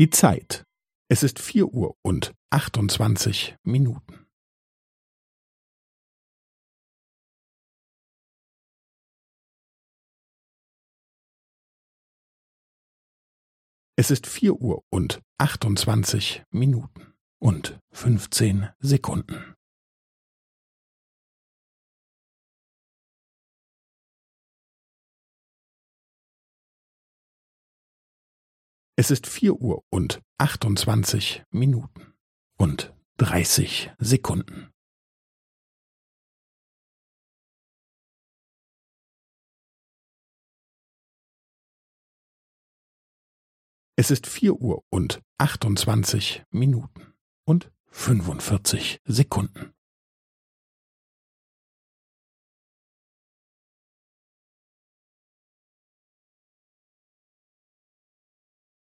Die Zeit. Es ist vier Uhr und achtundzwanzig Minuten. Es ist vier Uhr und achtundzwanzig Minuten und fünfzehn Sekunden. Es ist vier Uhr und achtundzwanzig Minuten und dreißig Sekunden. Es ist vier Uhr und achtundzwanzig Minuten und fünfundvierzig Sekunden.